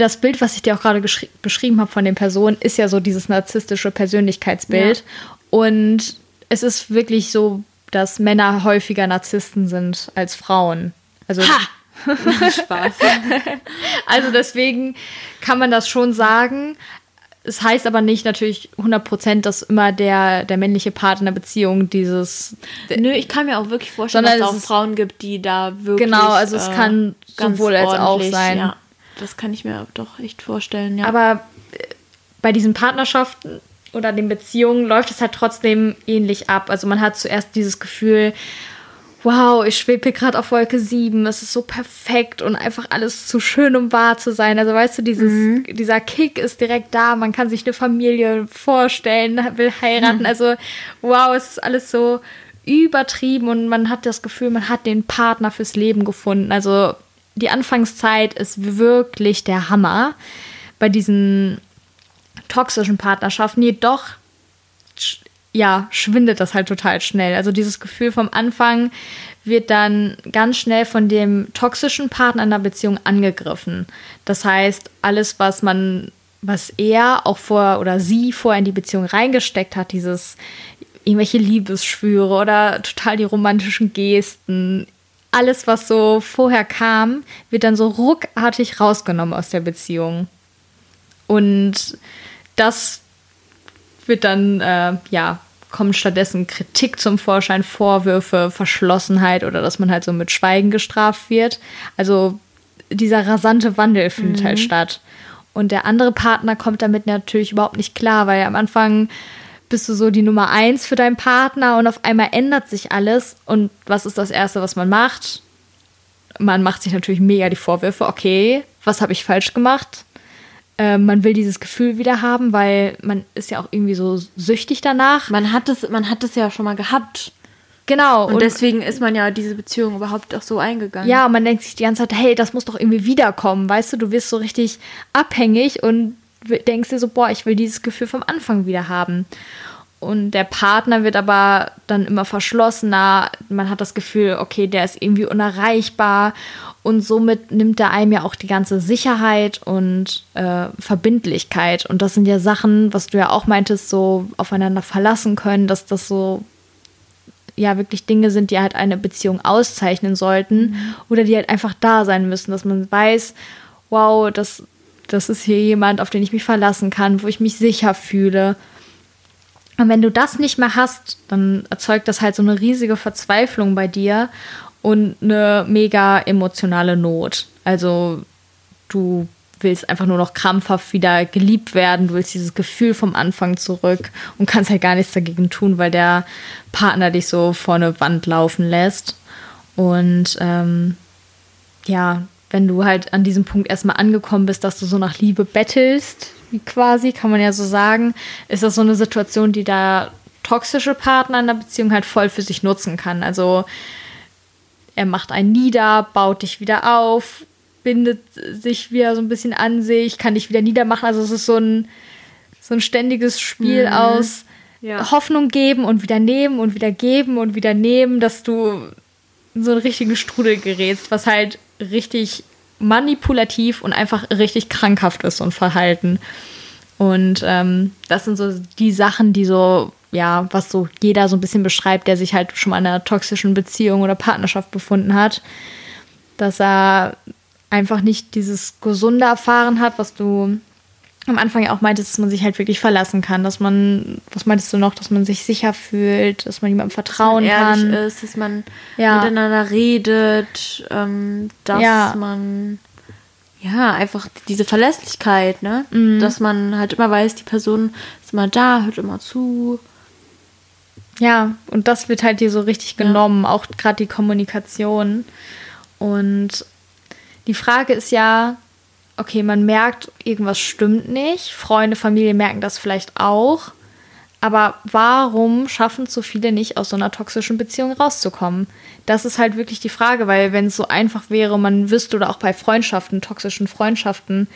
das Bild, was ich dir auch gerade beschrieben habe von den Personen, ist ja so dieses narzisstische Persönlichkeitsbild. Ja. Und es ist wirklich so, dass Männer häufiger Narzissten sind als Frauen. Also ha! Spaß. also deswegen kann man das schon sagen. Es heißt aber nicht natürlich 100%, dass immer der, der männliche Part in der Beziehung dieses. Nö, ich kann mir auch wirklich vorstellen, dass es auch Frauen gibt, die da wirklich. Genau, also es äh, kann sowohl als auch sein. Ja das kann ich mir doch echt vorstellen, ja. Aber äh, bei diesen Partnerschaften oder den Beziehungen läuft es halt trotzdem ähnlich ab. Also man hat zuerst dieses Gefühl, wow, ich schwebe hier gerade auf Wolke 7, es ist so perfekt und einfach alles zu schön, um wahr zu sein. Also weißt du, dieses, mhm. dieser Kick ist direkt da, man kann sich eine Familie vorstellen, will heiraten. Mhm. Also wow, es ist alles so übertrieben und man hat das Gefühl, man hat den Partner fürs Leben gefunden. Also die Anfangszeit ist wirklich der Hammer bei diesen toxischen Partnerschaften. Jedoch, ja, schwindet das halt total schnell. Also dieses Gefühl vom Anfang wird dann ganz schnell von dem toxischen Partner in der Beziehung angegriffen. Das heißt, alles, was man, was er auch vor oder sie vorher in die Beziehung reingesteckt hat, dieses irgendwelche Liebesschwüre oder total die romantischen Gesten, alles, was so vorher kam, wird dann so ruckartig rausgenommen aus der Beziehung. Und das wird dann, äh, ja, kommen stattdessen Kritik zum Vorschein, Vorwürfe, Verschlossenheit oder dass man halt so mit Schweigen gestraft wird. Also dieser rasante Wandel findet halt mhm. halt statt. Und der andere Partner kommt damit natürlich überhaupt nicht klar, weil am Anfang bist du so die Nummer eins für deinen Partner und auf einmal ändert sich alles. Und was ist das Erste, was man macht? Man macht sich natürlich mega die Vorwürfe, okay, was habe ich falsch gemacht? Äh, man will dieses Gefühl wieder haben, weil man ist ja auch irgendwie so süchtig danach. Man hat es, man hat es ja schon mal gehabt. Genau. Und, und, deswegen ist man ja diese Beziehung überhaupt auch so eingegangen. Ja, und man denkt sich die ganze Zeit, hey, das muss doch irgendwie wiederkommen. Weißt du, du wirst so richtig abhängig und denkst dir so, boah, ich will dieses Gefühl vom Anfang wieder haben. und der Partner wird aber dann immer verschlossener. Man hat das Gefühl, okay, der ist irgendwie unerreichbar und somit nimmt er einem ja auch die ganze Sicherheit und äh, Verbindlichkeit. Und das sind ja Sachen, was du ja auch meintest, so aufeinander verlassen können, dass das so ja wirklich Dinge sind, die halt eine Beziehung auszeichnen sollten mhm. oder die halt einfach da sein müssen, dass man weiß, wow, das, das ist hier jemand, auf den ich mich verlassen kann, wo ich mich sicher fühle. Und wenn du das nicht mehr hast, dann erzeugt das halt so eine riesige Verzweiflung bei dir und eine mega emotionale Not. Also du willst einfach nur noch krampfhaft wieder geliebt werden, du willst dieses Gefühl vom Anfang zurück und kannst halt gar nichts dagegen tun, weil der Partner dich so vor eine Wand laufen lässt. Und ähm, ja, wenn du halt an diesem Punkt erstmal angekommen bist, dass du so nach Liebe bettelst, quasi, kann man ja so sagen, ist das so eine Situation, die der toxische Partner in der Beziehung halt voll für sich nutzen kann. Also er macht einen nieder, baut dich wieder auf, bindet sich wieder so ein bisschen an sich, kann dich wieder niedermachen. Also es ist so ein, so ein ständiges Spiel mhm. aus ja. Hoffnung geben und wieder nehmen und wieder geben und wieder nehmen, dass du in so einen richtigen Strudel gerätst, was halt richtig manipulativ und einfach richtig krankhaft ist, so ein Verhalten. Und ähm, das sind so die Sachen, die so, ja, was so jeder so ein bisschen beschreibt, der sich halt schon mal in einer toxischen Beziehung oder Partnerschaft befunden hat, dass er einfach nicht dieses Gesunde erfahren hat, was du am Anfang ja auch meintest, dass man sich halt wirklich verlassen kann, dass man, was meintest du noch, dass man sich sicher fühlt, dass man jemandem vertrauen dass man ehrlich kann. ist, dass man ja. miteinander redet, ähm, dass ja. man ja einfach diese Verlässlichkeit, ne, mhm. dass man halt immer weiß, die Person ist immer da, hört immer zu. Ja, und das wird halt dir so richtig genommen, ja. auch gerade die Kommunikation. Und die Frage ist ja, okay, man merkt, irgendwas stimmt nicht. Freunde, Familie merken das vielleicht auch. Aber warum schaffen so viele nicht, aus so einer toxischen Beziehung rauszukommen? Das ist halt wirklich die Frage, weil wenn es so einfach wäre, man wüsste oder auch bei Freundschaften, toxischen Freundschaften,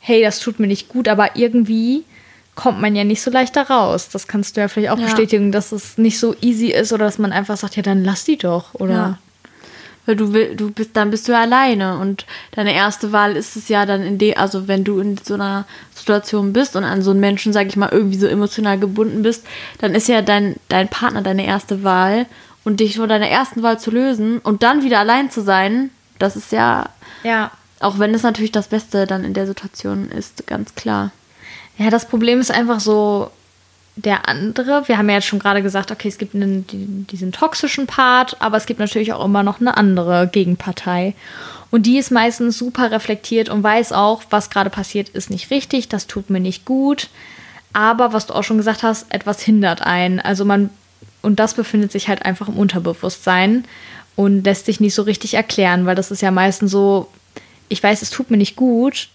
hey, das tut mir nicht gut, aber irgendwie kommt man ja nicht so leicht da raus. Das kannst du ja vielleicht auch ja. bestätigen, dass es nicht so easy ist oder dass man einfach sagt, ja, dann lass die doch, oder? Ja weil du will, du bist, dann bist du ja alleine und deine erste Wahl ist es ja dann in dem, also wenn du in so einer Situation bist und an so einen Menschen, sag ich mal, irgendwie so emotional gebunden bist, dann ist ja dein, dein Partner deine erste Wahl und dich von deiner ersten Wahl zu lösen und dann wieder allein zu sein, das ist ja, ja. auch wenn es natürlich das Beste dann in der Situation ist, ganz klar. Ja, das Problem ist einfach so, der andere, wir haben ja jetzt schon gerade gesagt, okay, es gibt einen, diesen toxischen Part, aber es gibt natürlich auch immer noch eine andere Gegenpartei. Und die ist meistens super reflektiert und weiß auch, was gerade passiert, ist nicht richtig, das tut mir nicht gut. Aber was du auch schon gesagt hast, etwas hindert einen. Also man, und das befindet sich halt einfach im Unterbewusstsein und lässt sich nicht so richtig erklären, weil das ist ja meistens so, ich weiß, es tut mir nicht gut,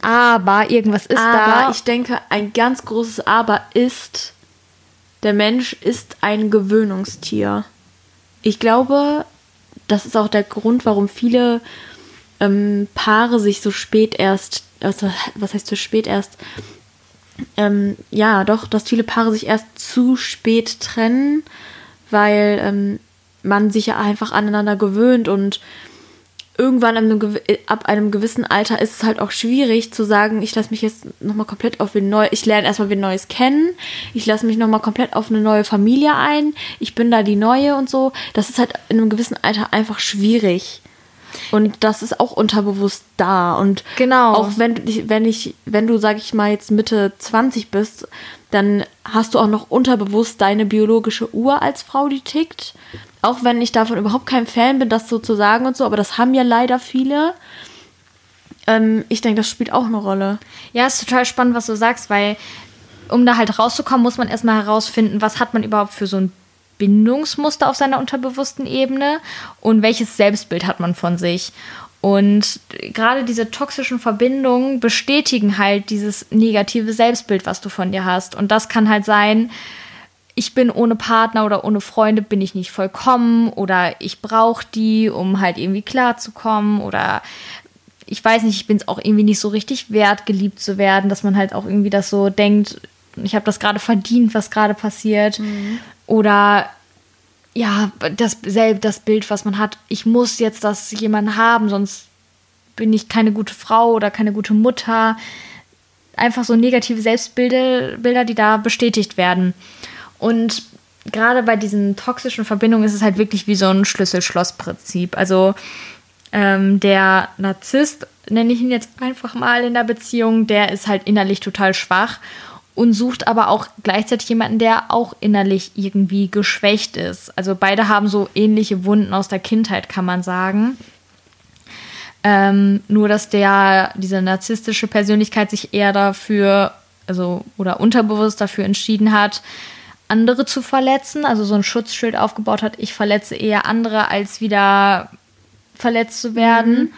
aber irgendwas ist aber da. Aber ich denke, ein ganz großes Aber ist, der Mensch ist ein Gewöhnungstier. Ich glaube, das ist auch der Grund, warum viele ähm, Paare sich so spät erst, also was heißt so spät erst, ähm, ja, doch, dass viele Paare sich erst zu spät trennen, weil ähm, man sich ja einfach aneinander gewöhnt und irgendwann einem, ab einem gewissen Alter ist es halt auch schwierig zu sagen, ich lasse mich jetzt nochmal komplett auf ein neues, ich lerne erstmal wen Neues kennen, ich lasse mich nochmal komplett auf eine neue Familie ein, ich bin da die Neue und so. Das ist halt in einem gewissen Alter einfach schwierig. Und das ist auch unterbewusst da. Und genau. auch wenn, wenn ich, wenn du, sag ich mal, jetzt Mitte 20 bist, dann hast du auch noch unterbewusst deine biologische Uhr als Frau, die tickt. Auch wenn ich davon überhaupt kein Fan bin, das so zu sagen und so, aber das haben ja leider viele. Ähm, ich denke, das spielt auch eine Rolle. Ja, ist total spannend, was du sagst, weil um da halt rauszukommen, muss man erstmal herausfinden, was hat man überhaupt für so ein Bindungsmuster auf seiner unterbewussten Ebene und welches Selbstbild hat man von sich. Und gerade diese toxischen Verbindungen bestätigen halt dieses negative Selbstbild, was du von dir hast. Und das kann halt sein, ich bin ohne Partner oder ohne Freunde bin ich nicht vollkommen oder ich brauche die, um halt irgendwie klarzukommen oder ich weiß nicht, ich bin es auch irgendwie nicht so richtig wert, geliebt zu werden, dass man halt auch irgendwie das so denkt, ich habe das gerade verdient, was gerade passiert. Mhm. Oder ja, das, das Bild, was man hat, ich muss jetzt das jemanden haben, sonst bin ich keine gute Frau oder keine gute Mutter. Einfach so negative Selbstbilder, Bilder, die da bestätigt werden. Und gerade bei diesen toxischen Verbindungen ist es halt wirklich wie so ein Schlüssel-Schloss-Prinzip. Also ähm, der Narzisst, nenne ich ihn jetzt einfach mal in der Beziehung, der ist halt innerlich total schwach und sucht aber auch gleichzeitig jemanden, der auch innerlich irgendwie geschwächt ist. Also beide haben so ähnliche Wunden aus der Kindheit, kann man sagen. Ähm, nur dass der, diese narzisstische Persönlichkeit sich eher dafür, also oder unterbewusst dafür entschieden hat, andere zu verletzen, also so ein Schutzschild aufgebaut hat, ich verletze eher andere, als wieder verletzt zu werden. Mhm.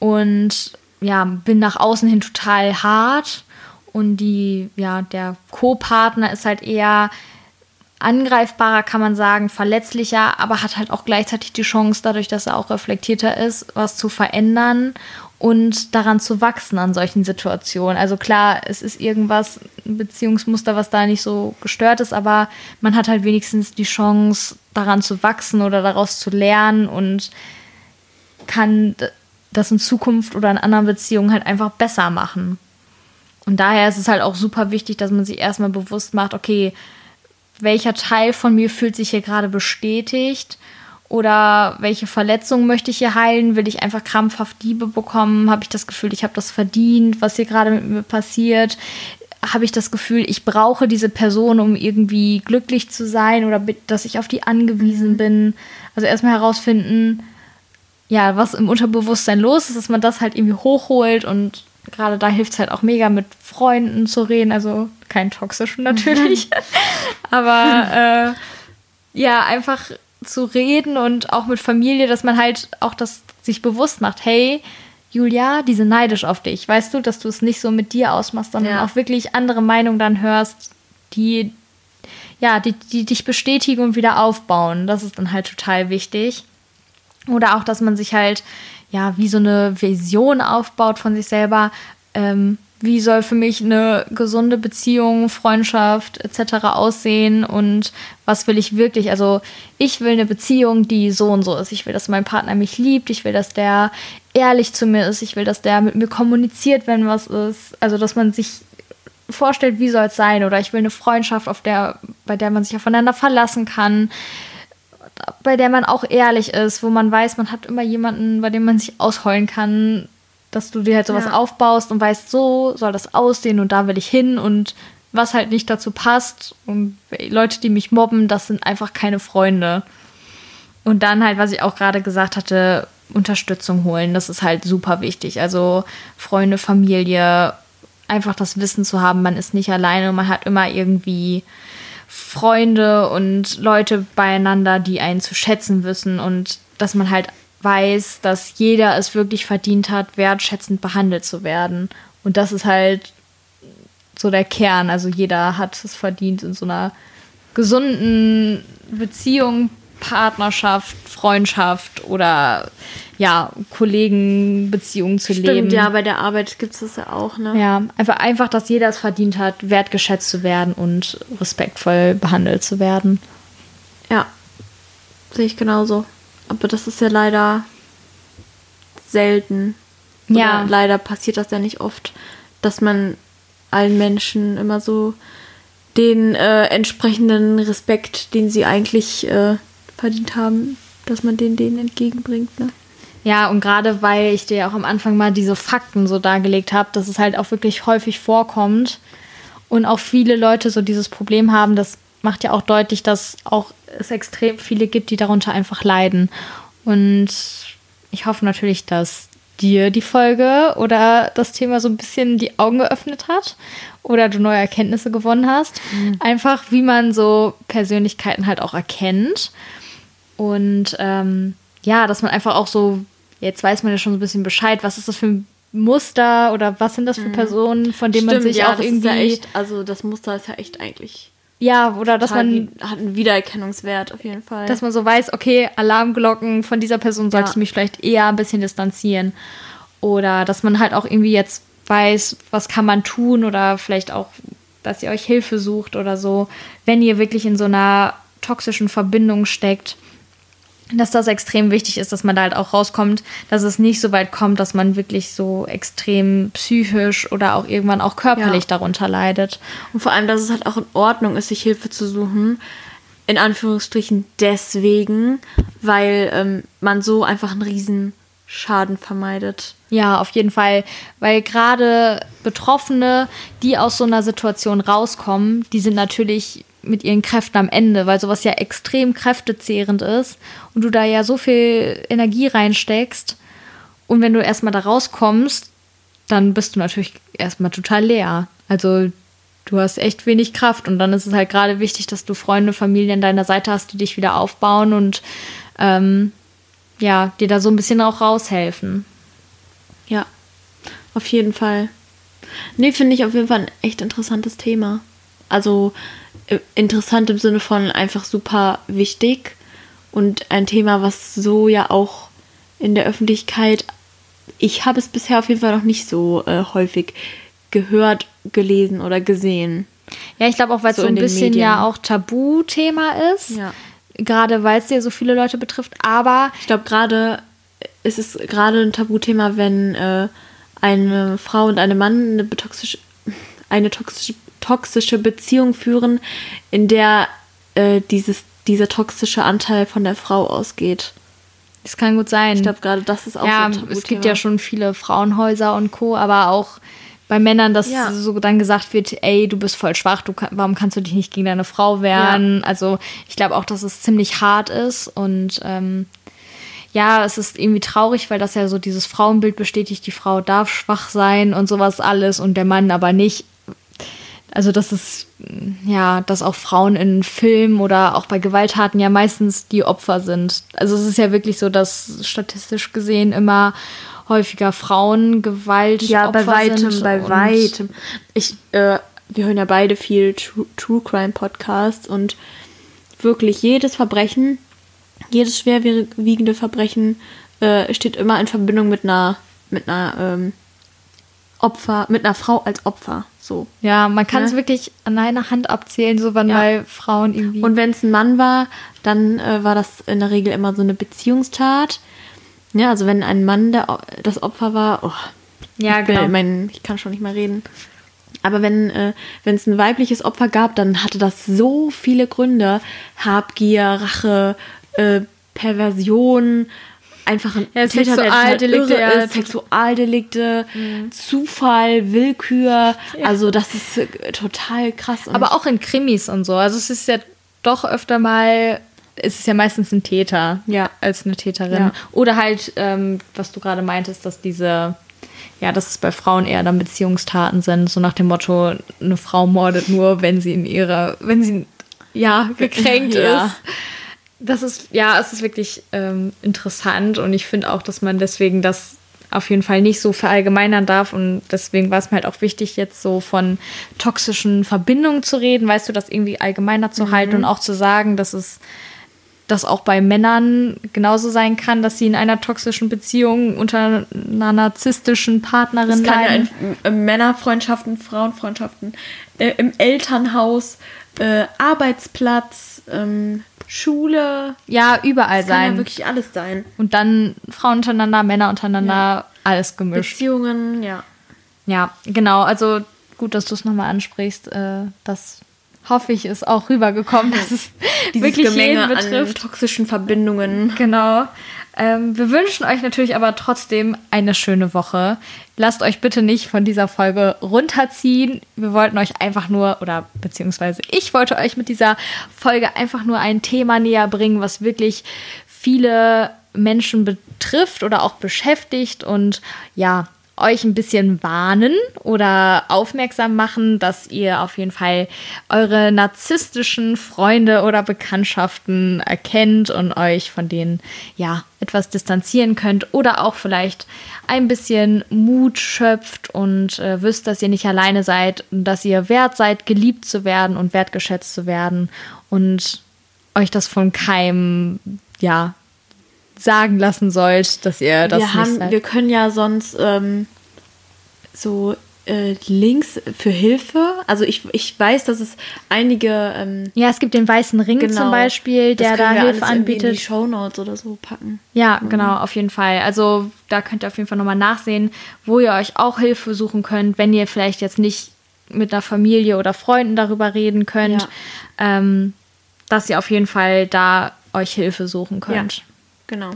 Und ja, bin nach außen hin total hart. Und die, ja, der Co-Partner ist halt eher angreifbarer, kann man sagen, verletzlicher, aber hat halt auch gleichzeitig die Chance, dadurch, dass er auch reflektierter ist, was zu verändern und daran zu wachsen an solchen Situationen. Also klar, es ist irgendwas, ein Beziehungsmuster, was da nicht so gestört ist, aber man hat halt wenigstens die Chance, daran zu wachsen oder daraus zu lernen und kann das in Zukunft oder in anderen Beziehungen halt einfach besser machen. Und daher ist es halt auch super wichtig, dass man sich erstmal bewusst macht, okay, welcher Teil von mir fühlt sich hier gerade bestätigt oder welche Verletzungen möchte ich hier heilen? Will ich einfach krampfhaft Liebe bekommen? Habe ich das Gefühl, ich habe das verdient, was hier gerade mit mir passiert? Habe ich das Gefühl, ich brauche diese Person, um irgendwie glücklich zu sein oder dass ich auf die angewiesen bin? Also erstmal herausfinden, ja, was im Unterbewusstsein los ist, dass man das halt irgendwie hochholt und gerade da hilft es halt auch mega mit Freunden zu reden, also kein toxischen natürlich, aber äh, ja, einfach zu reden und auch mit Familie, dass man halt auch das sich bewusst macht, hey, Julia, die sind neidisch auf dich. Weißt du, dass du es nicht so mit dir ausmachst, sondern ja. auch wirklich andere Meinungen dann hörst, die ja, die, die dich bestätigen und wieder aufbauen. Das ist dann halt total wichtig. Oder auch, dass man sich halt, ja, wie so eine Vision aufbaut von sich selber. Ähm, wie soll für mich eine gesunde Beziehung, Freundschaft etc. aussehen und was will ich wirklich? Also ich will eine Beziehung, die so und so ist. Ich will, dass mein Partner mich liebt. Ich will, dass der ehrlich zu mir ist. Ich will, dass der mit mir kommuniziert, wenn was ist. Also dass man sich vorstellt, wie soll es sein? Oder ich will eine Freundschaft, auf der, bei der man sich aufeinander verlassen kann bei der man auch ehrlich ist, wo man weiß, man hat immer jemanden, bei dem man sich ausheulen kann, dass du dir halt sowas ja. aufbaust und weißt, so soll das aussehen und da will ich hin und was halt nicht dazu passt und Leute, die mich mobben, das sind einfach keine Freunde. Und dann halt, was ich auch gerade gesagt hatte, Unterstützung holen, das ist halt super wichtig. Also Freunde, Familie, einfach das Wissen zu haben, man ist nicht alleine, man hat immer irgendwie Freunde und Leute beieinander, die einen zu schätzen wissen und dass man halt weiß, dass jeder es wirklich verdient hat, wertschätzend behandelt zu werden. Und das ist halt so der Kern. Also jeder hat es verdient, in so einer gesunden Beziehung, Partnerschaft, Freundschaft oder ja, Kollegenbeziehungen zu Stimmt, leben. ja, bei der Arbeit gibt es das ja auch, ne? Ja, einfach, einfach, dass jeder es verdient hat, wertgeschätzt zu werden und respektvoll behandelt zu werden. Ja, sehe ich genauso. Aber das ist ja leider selten. Oder ja. Leider passiert das ja nicht oft, dass man allen Menschen immer so den äh, entsprechenden Respekt, den sie eigentlich äh, verdient haben, dass man den denen entgegenbringt. Ne? Ja, und gerade weil ich dir auch am Anfang mal diese Fakten so dargelegt habe, dass es halt auch wirklich häufig vorkommt und auch viele Leute so dieses Problem haben, das macht ja auch deutlich, dass auch es extrem viele gibt, die darunter einfach leiden. Und ich hoffe natürlich, dass dir die Folge oder das Thema so ein bisschen die Augen geöffnet hat oder du neue Erkenntnisse gewonnen hast. Mhm. Einfach, wie man so Persönlichkeiten halt auch erkennt. Und ähm, ja, dass man einfach auch so, jetzt weiß man ja schon so ein bisschen Bescheid, was ist das für ein Muster oder was sind das für mhm. Personen, von denen Stimmt, man sich ja, auch irgendwie. Ja echt, also das Muster ist ja echt eigentlich ja, oder dass man. Hat einen Wiedererkennungswert auf jeden Fall. Dass man so weiß, okay, Alarmglocken von dieser Person sollte ja. ich mich vielleicht eher ein bisschen distanzieren. Oder dass man halt auch irgendwie jetzt weiß, was kann man tun oder vielleicht auch dass ihr euch Hilfe sucht oder so, wenn ihr wirklich in so einer toxischen Verbindung steckt dass das extrem wichtig ist, dass man da halt auch rauskommt, dass es nicht so weit kommt, dass man wirklich so extrem psychisch oder auch irgendwann auch körperlich ja. darunter leidet. Und vor allem, dass es halt auch in Ordnung ist, sich Hilfe zu suchen. In Anführungsstrichen deswegen, weil ähm, man so einfach einen riesen Schaden vermeidet. Ja, auf jeden Fall. Weil gerade Betroffene, die aus so einer Situation rauskommen, die sind natürlich mit ihren Kräften am Ende, weil sowas ja extrem kräftezehrend ist und du da ja so viel Energie reinsteckst. Und wenn du erstmal da rauskommst, dann bist du natürlich erstmal total leer. Also du hast echt wenig Kraft und dann ist es halt gerade wichtig, dass du Freunde, Familie an deiner Seite hast, die dich wieder aufbauen und ähm, ja, dir da so ein bisschen auch raushelfen. Ja, auf jeden Fall. Nee, finde ich auf jeden Fall ein echt interessantes Thema. Also interessant im Sinne von einfach super wichtig und ein Thema, was so ja auch in der Öffentlichkeit, ich habe es bisher auf jeden Fall noch nicht so äh, häufig gehört, gelesen oder gesehen. Ja, ich glaube auch, weil es so, ein bisschen Medien. ja auch Tabuthema ist. Ja. Gerade weil es ja so viele Leute betrifft. Aber ich glaube, gerade ist es gerade ein Tabuthema, wenn äh, eine Frau und ein Mann eine toxische, eine toxische toxische Beziehung führen, in der äh, dieses, dieser toxische Anteil von der Frau ausgeht. Das kann gut sein. Ich glaube, gerade das ist auch ja, so ein Es gibt ja schon viele Frauenhäuser und Co., aber auch bei Männern, dass ja. so dann gesagt wird, ey, du bist voll schwach, du, warum kannst du dich nicht gegen deine Frau wehren? Ja. Also ich glaube auch, dass es ziemlich hart ist und ähm, ja, es ist irgendwie traurig, weil das ja so dieses Frauenbild bestätigt, die Frau darf schwach sein und sowas alles und der Mann aber nicht. Also das ist ja, dass auch Frauen in Filmen oder auch bei Gewalttaten ja meistens die Opfer sind. Also es ist ja wirklich so, dass statistisch gesehen immer häufiger Frauen Gewalt ja bei weitem bei weitem ich äh, wir hören ja beide viel True, True Crime Podcasts und wirklich jedes Verbrechen jedes schwerwiegende Verbrechen äh, steht immer in Verbindung mit einer mit einer ähm, Opfer mit einer Frau als Opfer so. Ja, man kann es ne? wirklich an einer Hand abzählen, so wann ja. mal Frauen irgendwie. Und wenn es ein Mann war, dann äh, war das in der Regel immer so eine Beziehungstat. Ja, also wenn ein Mann der, das Opfer war, oh, ja, ich genau. mein, ich kann schon nicht mehr reden. Aber wenn äh, es ein weibliches Opfer gab, dann hatte das so viele Gründe. Habgier, Rache, äh, Perversion, einfach ein ja, Täter, Sexualdelikte, der ist, Sexualdelikte, mhm. Zufall, Willkür. Ja. Also das ist äh, total krass. Aber auch in Krimis und so. Also es ist ja doch öfter mal, es ist ja meistens ein Täter ja. als eine Täterin. Ja. Oder halt, ähm, was du gerade meintest, dass diese, ja, dass es bei Frauen eher dann Beziehungstaten sind, so nach dem Motto, eine Frau mordet nur, wenn sie in ihrer, wenn sie ja gekränkt ist das ist, ja, es ist wirklich ähm, interessant und ich finde auch, dass man deswegen das auf jeden Fall nicht so verallgemeinern darf und deswegen war es mir halt auch wichtig, jetzt so von toxischen Verbindungen zu reden, weißt du, das irgendwie allgemeiner zu mhm. halten und auch zu sagen, dass es das auch bei Männern genauso sein kann, dass sie in einer toxischen Beziehung unter einer narzisstischen Partnerin das kann leiden. Ja in, in Männerfreundschaften, Frauenfreundschaften, äh, im Elternhaus, äh, Arbeitsplatz, ähm, Schule. Ja, überall das sein. Kann ja wirklich alles sein. Und dann Frauen untereinander, Männer untereinander, ja. alles gemischt. Beziehungen, ja. Ja, genau. Also gut, dass du es nochmal ansprichst. Äh, das hoffe ich ist auch rübergekommen, dass es wirklich Gemenge jeden betrifft. An toxischen Verbindungen. Genau. Ähm, wir wünschen euch natürlich aber trotzdem eine schöne Woche. Lasst euch bitte nicht von dieser Folge runterziehen. Wir wollten euch einfach nur, oder beziehungsweise ich wollte euch mit dieser Folge einfach nur ein Thema näher bringen, was wirklich viele Menschen betrifft oder auch beschäftigt. Und ja, euch ein bisschen warnen oder aufmerksam machen, dass ihr auf jeden Fall eure narzisstischen Freunde oder Bekanntschaften erkennt und euch von denen ja etwas distanzieren könnt oder auch vielleicht ein bisschen Mut schöpft und äh, wisst, dass ihr nicht alleine seid und dass ihr wert seid, geliebt zu werden und wertgeschätzt zu werden und euch das von keinem ja sagen lassen sollt, dass ihr das wir nicht haben, seid. Wir können ja sonst ähm, so äh, Links für Hilfe. Also ich, ich weiß, dass es einige. Ähm, ja, es gibt den Weißen Ring genau, zum Beispiel, der da Hilfe anbietet. In die Shownotes oder so packen. Ja, mhm. genau, auf jeden Fall. Also da könnt ihr auf jeden Fall nochmal nachsehen, wo ihr euch auch Hilfe suchen könnt, wenn ihr vielleicht jetzt nicht mit einer Familie oder Freunden darüber reden könnt, ja. ähm, dass ihr auf jeden Fall da euch Hilfe suchen könnt. Ja, genau.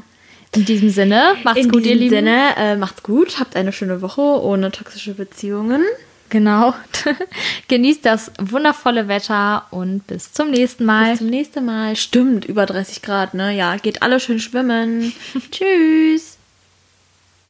In diesem Sinne, macht's In gut, ihr Lieben. In diesem Sinne, äh, macht's gut, habt eine schöne Woche ohne toxische Beziehungen. Genau. Genießt das wundervolle Wetter und bis zum nächsten Mal. Bis zum nächsten Mal. Stimmt, über 30 Grad, ne? Ja, geht alle schön schwimmen. Tschüss.